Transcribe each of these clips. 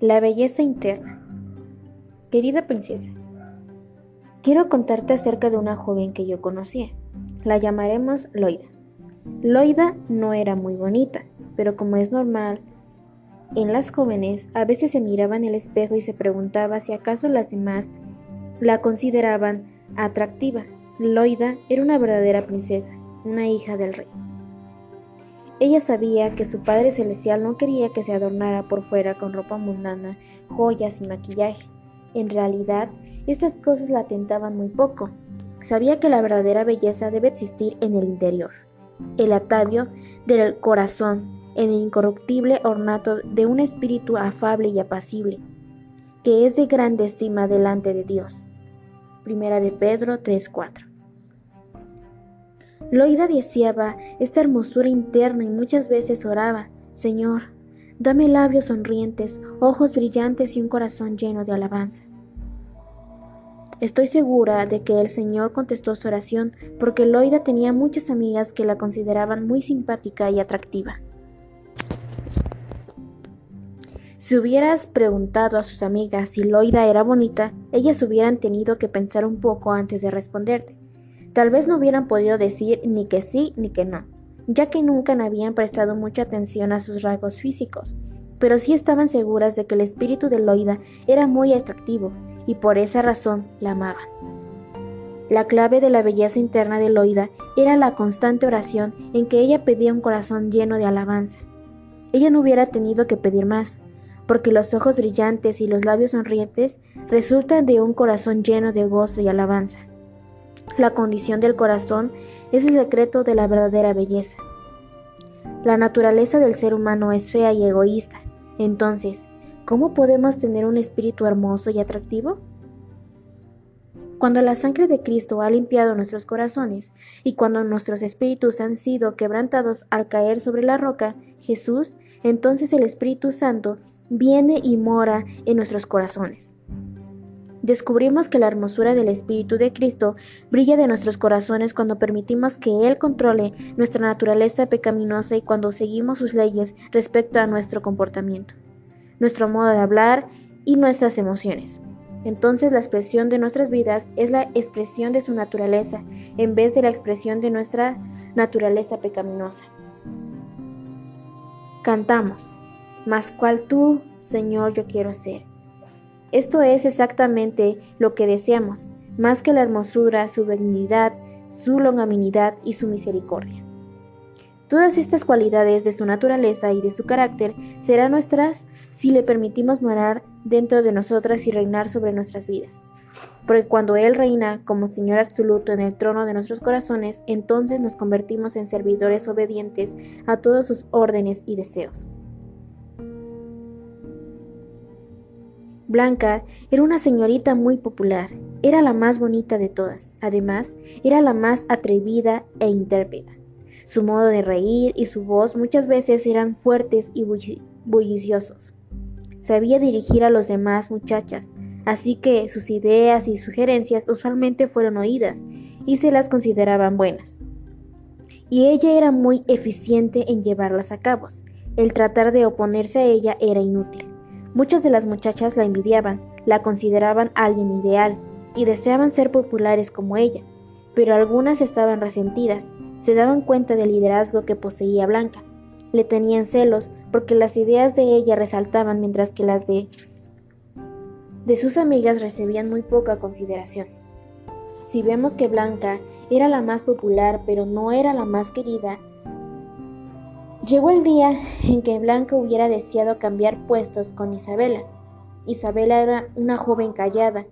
La belleza interna. Querida princesa, quiero contarte acerca de una joven que yo conocía. La llamaremos Loida. Loida no era muy bonita, pero como es normal en las jóvenes, a veces se miraba en el espejo y se preguntaba si acaso las demás la consideraban atractiva. Loida era una verdadera princesa, una hija del rey. Ella sabía que su Padre Celestial no quería que se adornara por fuera con ropa mundana, joyas y maquillaje. En realidad, estas cosas la tentaban muy poco. Sabía que la verdadera belleza debe existir en el interior, el atavio del corazón, en el incorruptible ornato de un espíritu afable y apacible, que es de grande estima delante de Dios. Primera de Pedro 3:4 Loida deseaba esta hermosura interna y muchas veces oraba, Señor, dame labios sonrientes, ojos brillantes y un corazón lleno de alabanza. Estoy segura de que el Señor contestó su oración porque Loida tenía muchas amigas que la consideraban muy simpática y atractiva. Si hubieras preguntado a sus amigas si Loida era bonita, ellas hubieran tenido que pensar un poco antes de responderte. Tal vez no hubieran podido decir ni que sí ni que no, ya que nunca habían prestado mucha atención a sus rasgos físicos, pero sí estaban seguras de que el espíritu de Loida era muy atractivo y por esa razón la amaban. La clave de la belleza interna de Loida era la constante oración en que ella pedía un corazón lleno de alabanza. Ella no hubiera tenido que pedir más, porque los ojos brillantes y los labios sonrientes resultan de un corazón lleno de gozo y alabanza. La condición del corazón es el secreto de la verdadera belleza. La naturaleza del ser humano es fea y egoísta. Entonces, ¿cómo podemos tener un espíritu hermoso y atractivo? Cuando la sangre de Cristo ha limpiado nuestros corazones y cuando nuestros espíritus han sido quebrantados al caer sobre la roca, Jesús, entonces el Espíritu Santo viene y mora en nuestros corazones descubrimos que la hermosura del Espíritu de Cristo brilla de nuestros corazones cuando permitimos que Él controle nuestra naturaleza pecaminosa y cuando seguimos sus leyes respecto a nuestro comportamiento, nuestro modo de hablar y nuestras emociones. Entonces la expresión de nuestras vidas es la expresión de su naturaleza en vez de la expresión de nuestra naturaleza pecaminosa. Cantamos, mas cual tú, Señor, yo quiero ser. Esto es exactamente lo que deseamos, más que la hermosura, su benignidad, su longanimidad y su misericordia. Todas estas cualidades de su naturaleza y de su carácter serán nuestras si le permitimos morar dentro de nosotras y reinar sobre nuestras vidas. Porque cuando Él reina como Señor absoluto en el trono de nuestros corazones, entonces nos convertimos en servidores obedientes a todos sus órdenes y deseos. Blanca era una señorita muy popular, era la más bonita de todas, además era la más atrevida e intérpreta. Su modo de reír y su voz muchas veces eran fuertes y bulliciosos. Sabía dirigir a los demás muchachas, así que sus ideas y sugerencias usualmente fueron oídas y se las consideraban buenas. Y ella era muy eficiente en llevarlas a cabo. El tratar de oponerse a ella era inútil. Muchas de las muchachas la envidiaban, la consideraban alguien ideal y deseaban ser populares como ella, pero algunas estaban resentidas, se daban cuenta del liderazgo que poseía Blanca. Le tenían celos porque las ideas de ella resaltaban mientras que las de de sus amigas recibían muy poca consideración. Si vemos que Blanca era la más popular pero no era la más querida, Llegó el día en que Blanca hubiera deseado cambiar puestos con Isabela. Isabela era una joven callada,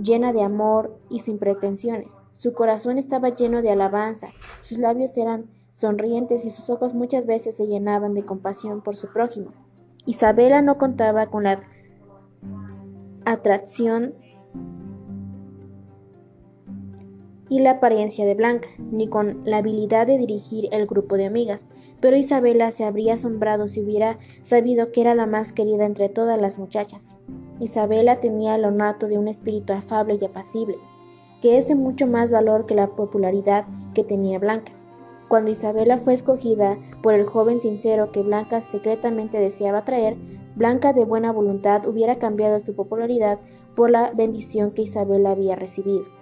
llena de amor y sin pretensiones. Su corazón estaba lleno de alabanza, sus labios eran sonrientes y sus ojos muchas veces se llenaban de compasión por su prójimo. Isabela no contaba con la atracción y la apariencia de Blanca, ni con la habilidad de dirigir el grupo de amigas, pero Isabela se habría asombrado si hubiera sabido que era la más querida entre todas las muchachas. Isabela tenía el ornato de un espíritu afable y apacible, que es de mucho más valor que la popularidad que tenía Blanca. Cuando Isabela fue escogida por el joven sincero que Blanca secretamente deseaba traer, Blanca de buena voluntad hubiera cambiado su popularidad por la bendición que Isabela había recibido.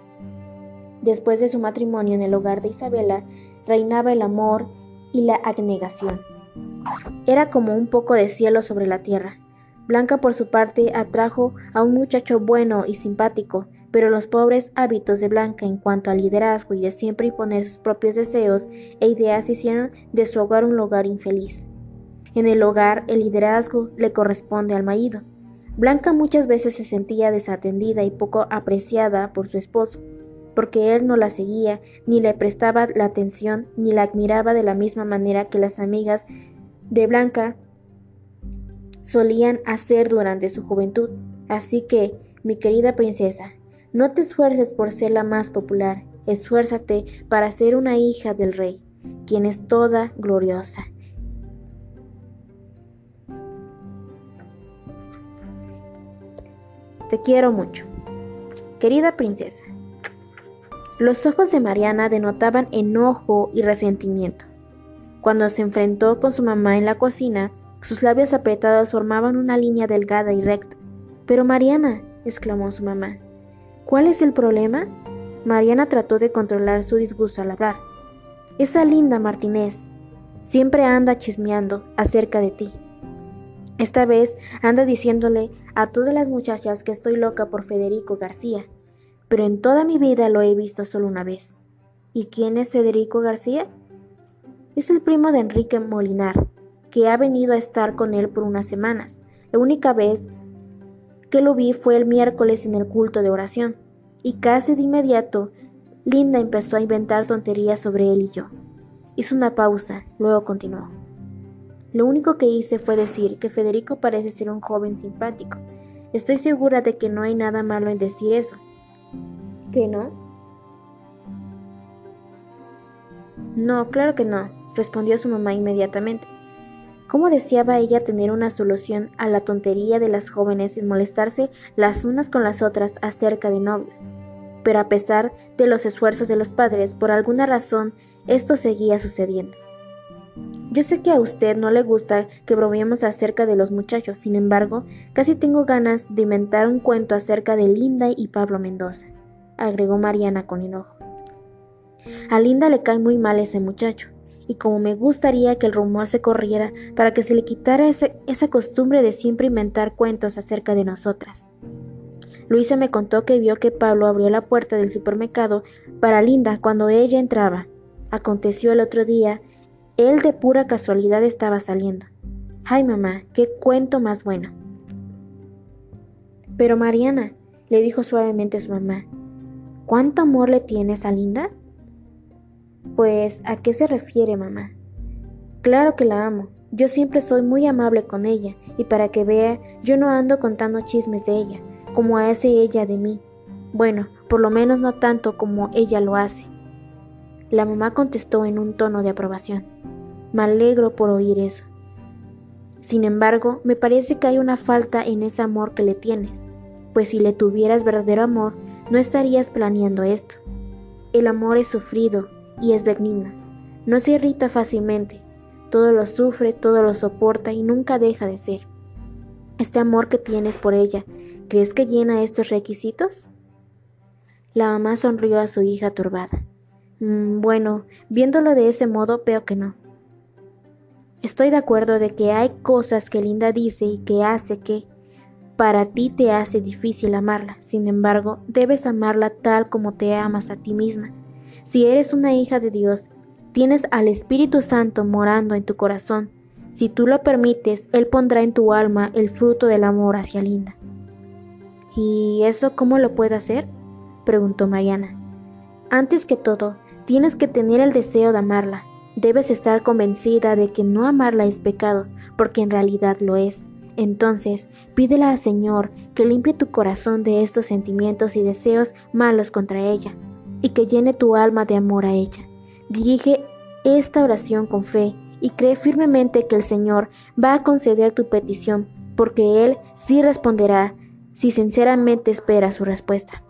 Después de su matrimonio en el hogar de Isabela, reinaba el amor y la abnegación. Era como un poco de cielo sobre la tierra. Blanca por su parte atrajo a un muchacho bueno y simpático, pero los pobres hábitos de Blanca en cuanto al liderazgo y de siempre imponer sus propios deseos e ideas hicieron de su hogar un lugar infeliz. En el hogar el liderazgo le corresponde al marido. Blanca muchas veces se sentía desatendida y poco apreciada por su esposo, porque él no la seguía, ni le prestaba la atención, ni la admiraba de la misma manera que las amigas de Blanca solían hacer durante su juventud. Así que, mi querida princesa, no te esfuerces por ser la más popular, esfuérzate para ser una hija del rey, quien es toda gloriosa. Te quiero mucho. Querida princesa. Los ojos de Mariana denotaban enojo y resentimiento. Cuando se enfrentó con su mamá en la cocina, sus labios apretados formaban una línea delgada y recta. Pero Mariana, exclamó su mamá, ¿cuál es el problema? Mariana trató de controlar su disgusto al hablar. Esa linda Martínez siempre anda chismeando acerca de ti. Esta vez anda diciéndole a todas las muchachas que estoy loca por Federico García, pero en toda mi vida lo he visto solo una vez. ¿Y quién es Federico García? Es el primo de Enrique Molinar, que ha venido a estar con él por unas semanas. La única vez que lo vi fue el miércoles en el culto de oración, y casi de inmediato Linda empezó a inventar tonterías sobre él y yo. Hizo una pausa, luego continuó. Lo único que hice fue decir que Federico parece ser un joven simpático. Estoy segura de que no hay nada malo en decir eso. ¿Qué no? No, claro que no, respondió su mamá inmediatamente. ¿Cómo deseaba ella tener una solución a la tontería de las jóvenes en molestarse las unas con las otras acerca de novios? Pero a pesar de los esfuerzos de los padres, por alguna razón, esto seguía sucediendo. Yo sé que a usted no le gusta que bromeemos acerca de los muchachos, sin embargo, casi tengo ganas de inventar un cuento acerca de Linda y Pablo Mendoza, agregó Mariana con enojo. A Linda le cae muy mal ese muchacho, y como me gustaría que el rumor se corriera para que se le quitara esa costumbre de siempre inventar cuentos acerca de nosotras. Luisa me contó que vio que Pablo abrió la puerta del supermercado para Linda cuando ella entraba. Aconteció el otro día él de pura casualidad estaba saliendo. Ay, mamá, qué cuento más bueno. Pero Mariana, le dijo suavemente a su mamá, ¿cuánto amor le tienes a Linda? Pues, ¿a qué se refiere, mamá? Claro que la amo. Yo siempre soy muy amable con ella, y para que vea, yo no ando contando chismes de ella, como hace ella de mí. Bueno, por lo menos no tanto como ella lo hace. La mamá contestó en un tono de aprobación. Me alegro por oír eso. Sin embargo, me parece que hay una falta en ese amor que le tienes, pues si le tuvieras verdadero amor, no estarías planeando esto. El amor es sufrido y es benigno. No se irrita fácilmente. Todo lo sufre, todo lo soporta y nunca deja de ser. Este amor que tienes por ella, ¿crees que llena estos requisitos? La mamá sonrió a su hija turbada. Mm, bueno, viéndolo de ese modo, veo que no. Estoy de acuerdo de que hay cosas que Linda dice y que hace que para ti te hace difícil amarla. Sin embargo, debes amarla tal como te amas a ti misma. Si eres una hija de Dios, tienes al Espíritu Santo morando en tu corazón. Si tú lo permites, Él pondrá en tu alma el fruto del amor hacia Linda. ¿Y eso cómo lo puede hacer? preguntó Mariana. Antes que todo, Tienes que tener el deseo de amarla. Debes estar convencida de que no amarla es pecado, porque en realidad lo es. Entonces, pídele al Señor que limpie tu corazón de estos sentimientos y deseos malos contra ella, y que llene tu alma de amor a ella. Dirige esta oración con fe y cree firmemente que el Señor va a conceder tu petición, porque Él sí responderá si sinceramente espera su respuesta.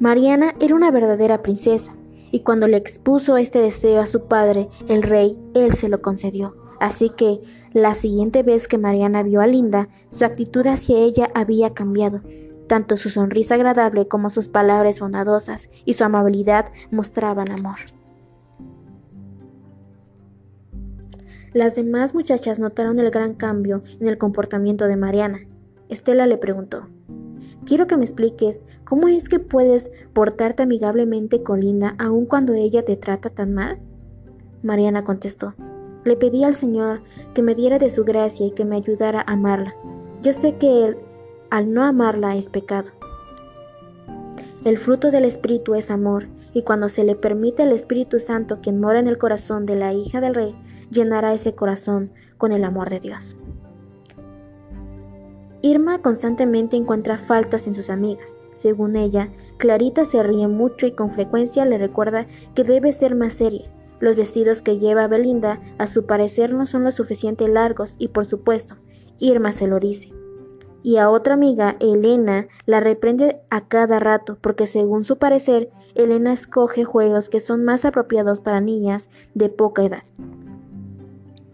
Mariana era una verdadera princesa, y cuando le expuso este deseo a su padre, el rey, él se lo concedió. Así que la siguiente vez que Mariana vio a Linda, su actitud hacia ella había cambiado. Tanto su sonrisa agradable como sus palabras bondadosas y su amabilidad mostraban amor. Las demás muchachas notaron el gran cambio en el comportamiento de Mariana. Estela le preguntó, Quiero que me expliques cómo es que puedes portarte amigablemente con Linda aun cuando ella te trata tan mal. Mariana contestó, le pedí al Señor que me diera de su gracia y que me ayudara a amarla. Yo sé que Él, al no amarla, es pecado. El fruto del Espíritu es amor, y cuando se le permite al Espíritu Santo, quien mora en el corazón de la hija del rey, llenará ese corazón con el amor de Dios. Irma constantemente encuentra faltas en sus amigas. Según ella, Clarita se ríe mucho y con frecuencia le recuerda que debe ser más seria. Los vestidos que lleva Belinda, a su parecer, no son lo suficiente largos y, por supuesto, Irma se lo dice. Y a otra amiga, Elena, la reprende a cada rato porque, según su parecer, Elena escoge juegos que son más apropiados para niñas de poca edad.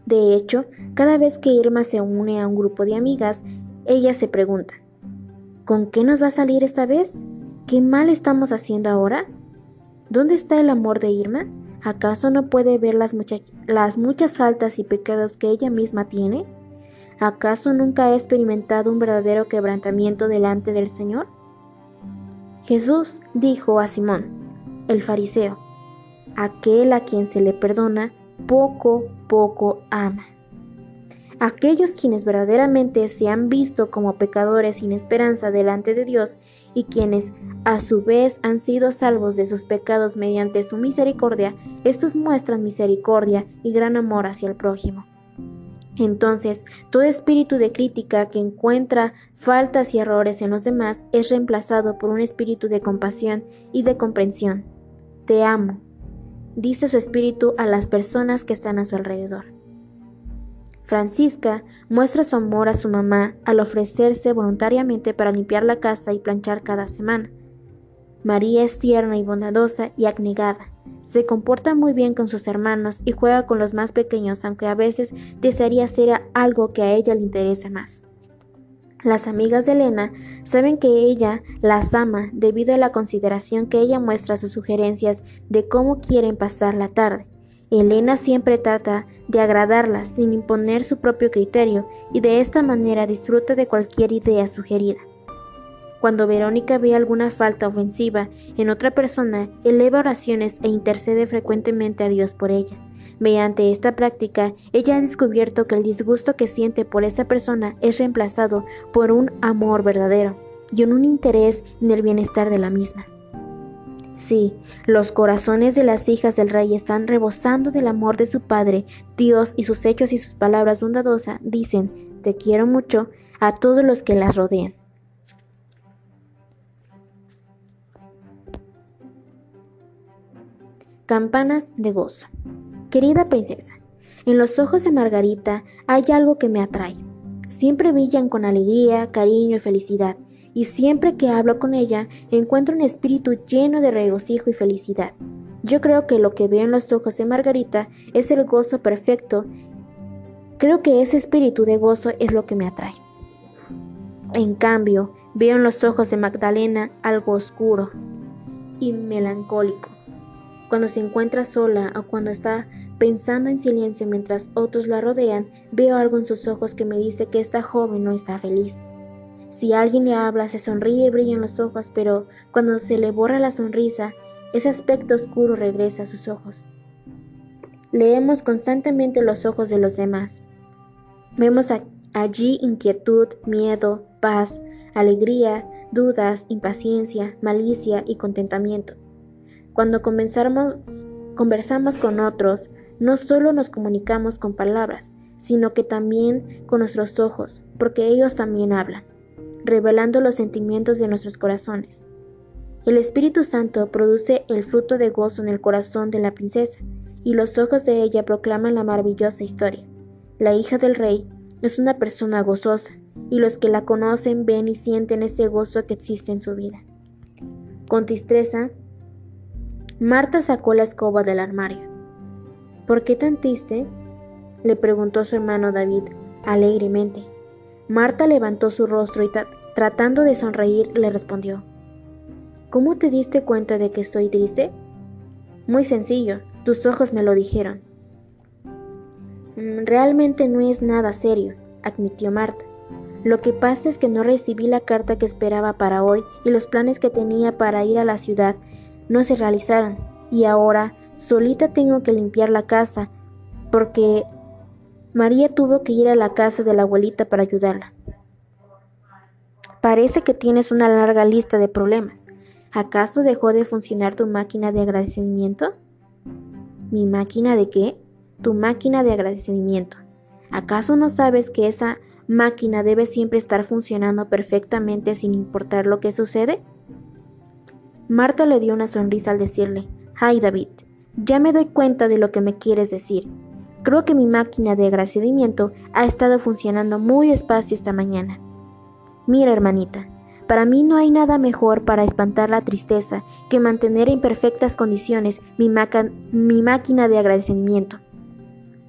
De hecho, cada vez que Irma se une a un grupo de amigas, ella se pregunta, ¿con qué nos va a salir esta vez? ¿Qué mal estamos haciendo ahora? ¿Dónde está el amor de Irma? ¿Acaso no puede ver las, las muchas faltas y pecados que ella misma tiene? ¿Acaso nunca ha experimentado un verdadero quebrantamiento delante del Señor? Jesús dijo a Simón, el fariseo, aquel a quien se le perdona, poco, poco ama. Aquellos quienes verdaderamente se han visto como pecadores sin esperanza delante de Dios y quienes a su vez han sido salvos de sus pecados mediante su misericordia, estos muestran misericordia y gran amor hacia el prójimo. Entonces, todo espíritu de crítica que encuentra faltas y errores en los demás es reemplazado por un espíritu de compasión y de comprensión. Te amo, dice su espíritu a las personas que están a su alrededor. Francisca muestra su amor a su mamá al ofrecerse voluntariamente para limpiar la casa y planchar cada semana. María es tierna y bondadosa y abnegada. Se comporta muy bien con sus hermanos y juega con los más pequeños, aunque a veces desearía hacer algo que a ella le interese más. Las amigas de Elena saben que ella las ama debido a la consideración que ella muestra a sus sugerencias de cómo quieren pasar la tarde. Elena siempre trata de agradarlas sin imponer su propio criterio y de esta manera disfruta de cualquier idea sugerida. Cuando Verónica ve alguna falta ofensiva en otra persona, eleva oraciones e intercede frecuentemente a Dios por ella. Mediante esta práctica, ella ha descubierto que el disgusto que siente por esa persona es reemplazado por un amor verdadero y un interés en el bienestar de la misma. Sí, los corazones de las hijas del rey están rebosando del amor de su Padre, Dios y sus hechos y sus palabras bondadosas dicen, te quiero mucho, a todos los que las rodean. Campanas de gozo. Querida princesa, en los ojos de Margarita hay algo que me atrae. Siempre brillan con alegría, cariño y felicidad y siempre que hablo con ella encuentro un espíritu lleno de regocijo y felicidad. Yo creo que lo que veo en los ojos de Margarita es el gozo perfecto. Creo que ese espíritu de gozo es lo que me atrae. En cambio, veo en los ojos de Magdalena algo oscuro y melancólico. Cuando se encuentra sola o cuando está pensando en silencio mientras otros la rodean, veo algo en sus ojos que me dice que esta joven no está feliz. Si alguien le habla, se sonríe y brillan los ojos, pero cuando se le borra la sonrisa, ese aspecto oscuro regresa a sus ojos. Leemos constantemente los ojos de los demás. Vemos allí inquietud, miedo, paz, alegría, dudas, impaciencia, malicia y contentamiento. Cuando conversamos con otros, no solo nos comunicamos con palabras, sino que también con nuestros ojos, porque ellos también hablan revelando los sentimientos de nuestros corazones. El Espíritu Santo produce el fruto de gozo en el corazón de la princesa, y los ojos de ella proclaman la maravillosa historia. La hija del rey es una persona gozosa, y los que la conocen ven y sienten ese gozo que existe en su vida. Con tristeza, Marta sacó la escoba del armario. ¿Por qué tan triste? le preguntó su hermano David, alegremente. Marta levantó su rostro y tratando de sonreír le respondió, ¿Cómo te diste cuenta de que estoy triste? Muy sencillo, tus ojos me lo dijeron. Mm, realmente no es nada serio, admitió Marta. Lo que pasa es que no recibí la carta que esperaba para hoy y los planes que tenía para ir a la ciudad no se realizaron. Y ahora solita tengo que limpiar la casa porque María tuvo que ir a la casa de la abuelita para ayudarla. Parece que tienes una larga lista de problemas. ¿Acaso dejó de funcionar tu máquina de agradecimiento? ¿Mi máquina de qué? Tu máquina de agradecimiento. ¿Acaso no sabes que esa máquina debe siempre estar funcionando perfectamente sin importar lo que sucede? Marta le dio una sonrisa al decirle, Ay David, ya me doy cuenta de lo que me quieres decir. Creo que mi máquina de agradecimiento ha estado funcionando muy despacio esta mañana. Mira, hermanita, para mí no hay nada mejor para espantar la tristeza que mantener en perfectas condiciones mi, mi máquina de agradecimiento.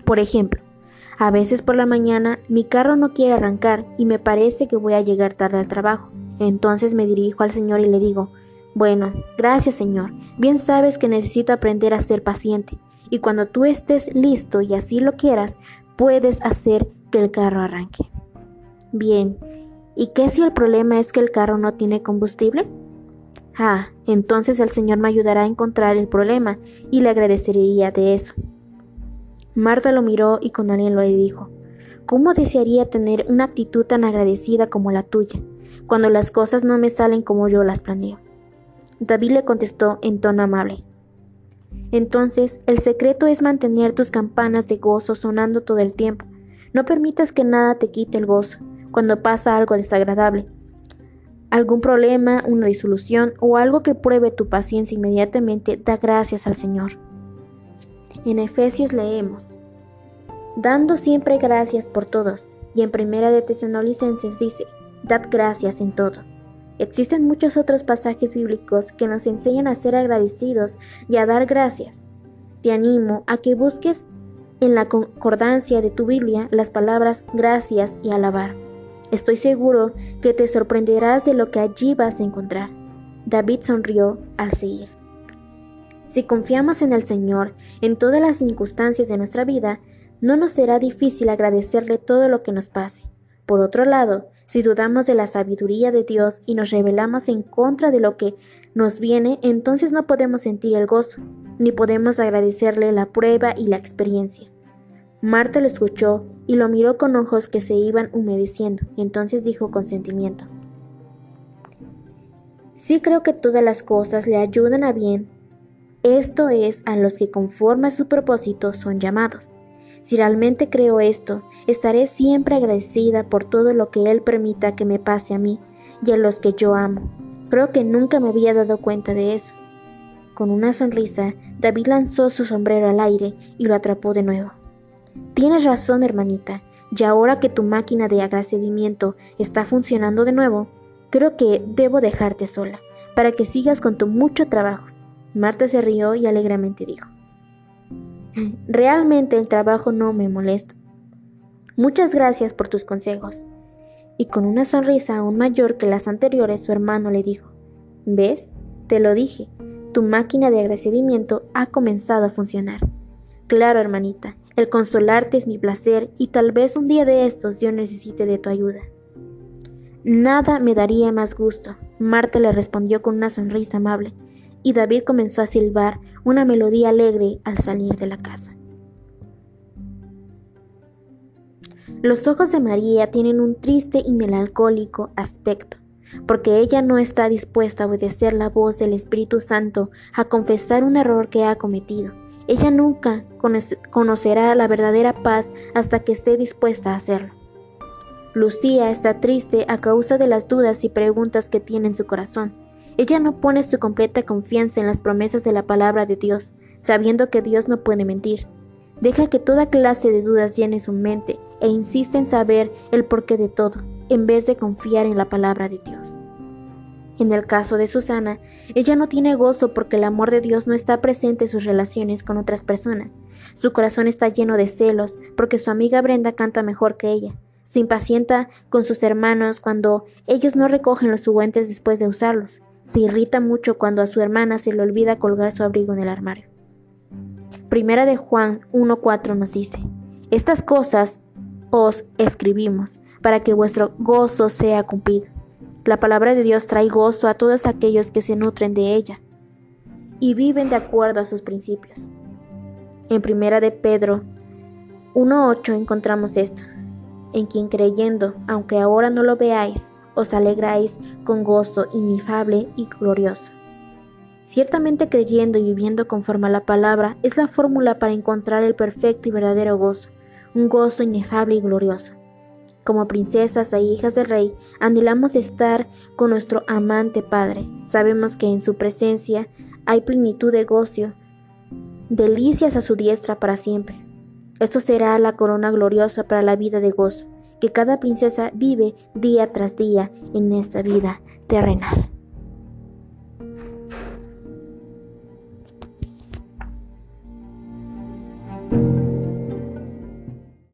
Por ejemplo, a veces por la mañana mi carro no quiere arrancar y me parece que voy a llegar tarde al trabajo. Entonces me dirijo al Señor y le digo, bueno, gracias Señor, bien sabes que necesito aprender a ser paciente y cuando tú estés listo y así lo quieras, puedes hacer que el carro arranque. Bien, ¿y qué si el problema es que el carro no tiene combustible? Ah, entonces el Señor me ayudará a encontrar el problema y le agradecería de eso. Marta lo miró y con anhelo le dijo, ¿Cómo desearía tener una actitud tan agradecida como la tuya, cuando las cosas no me salen como yo las planeo? David le contestó en tono amable, entonces, el secreto es mantener tus campanas de gozo sonando todo el tiempo. No permitas que nada te quite el gozo cuando pasa algo desagradable. Algún problema, una disolución o algo que pruebe tu paciencia inmediatamente, da gracias al Señor. En Efesios leemos, dando siempre gracias por todos. Y en Primera de Tesanolicenses dice, dad gracias en todo. Existen muchos otros pasajes bíblicos que nos enseñan a ser agradecidos y a dar gracias. Te animo a que busques en la concordancia de tu Biblia las palabras gracias y alabar. Estoy seguro que te sorprenderás de lo que allí vas a encontrar. David sonrió al seguir. Si confiamos en el Señor en todas las circunstancias de nuestra vida, no nos será difícil agradecerle todo lo que nos pase. Por otro lado, si dudamos de la sabiduría de Dios y nos rebelamos en contra de lo que nos viene, entonces no podemos sentir el gozo, ni podemos agradecerle la prueba y la experiencia. Marta lo escuchó y lo miró con ojos que se iban humedeciendo, entonces dijo con sentimiento, Sí creo que todas las cosas le ayudan a bien, esto es a los que conforme a su propósito son llamados. Si realmente creo esto, estaré siempre agradecida por todo lo que Él permita que me pase a mí y a los que yo amo. Creo que nunca me había dado cuenta de eso. Con una sonrisa, David lanzó su sombrero al aire y lo atrapó de nuevo. Tienes razón, hermanita, y ahora que tu máquina de agradecimiento está funcionando de nuevo, creo que debo dejarte sola, para que sigas con tu mucho trabajo. Marta se rió y alegremente dijo, Realmente el trabajo no me molesta. Muchas gracias por tus consejos. Y con una sonrisa aún mayor que las anteriores, su hermano le dijo, ¿ves? Te lo dije, tu máquina de agradecimiento ha comenzado a funcionar. Claro, hermanita, el consolarte es mi placer y tal vez un día de estos yo necesite de tu ayuda. Nada me daría más gusto, Marta le respondió con una sonrisa amable y David comenzó a silbar una melodía alegre al salir de la casa. Los ojos de María tienen un triste y melancólico aspecto, porque ella no está dispuesta a obedecer la voz del Espíritu Santo, a confesar un error que ha cometido. Ella nunca conocerá la verdadera paz hasta que esté dispuesta a hacerlo. Lucía está triste a causa de las dudas y preguntas que tiene en su corazón. Ella no pone su completa confianza en las promesas de la palabra de Dios, sabiendo que Dios no puede mentir. Deja que toda clase de dudas llene su mente e insiste en saber el porqué de todo, en vez de confiar en la palabra de Dios. En el caso de Susana, ella no tiene gozo porque el amor de Dios no está presente en sus relaciones con otras personas. Su corazón está lleno de celos porque su amiga Brenda canta mejor que ella. Se impacienta con sus hermanos cuando ellos no recogen los juguetes después de usarlos. Se irrita mucho cuando a su hermana se le olvida colgar su abrigo en el armario. Primera de Juan 1.4 nos dice, Estas cosas os escribimos para que vuestro gozo sea cumplido. La palabra de Dios trae gozo a todos aquellos que se nutren de ella y viven de acuerdo a sus principios. En primera de Pedro 1.8 encontramos esto, en quien creyendo, aunque ahora no lo veáis, os alegráis con gozo inefable y glorioso. Ciertamente creyendo y viviendo conforme a la palabra es la fórmula para encontrar el perfecto y verdadero gozo, un gozo inefable y glorioso. Como princesas e hijas del rey, anhelamos estar con nuestro amante Padre. Sabemos que en su presencia hay plenitud de gozo, delicias a su diestra para siempre. Esto será la corona gloriosa para la vida de gozo, que cada princesa vive día tras día en esta vida terrenal.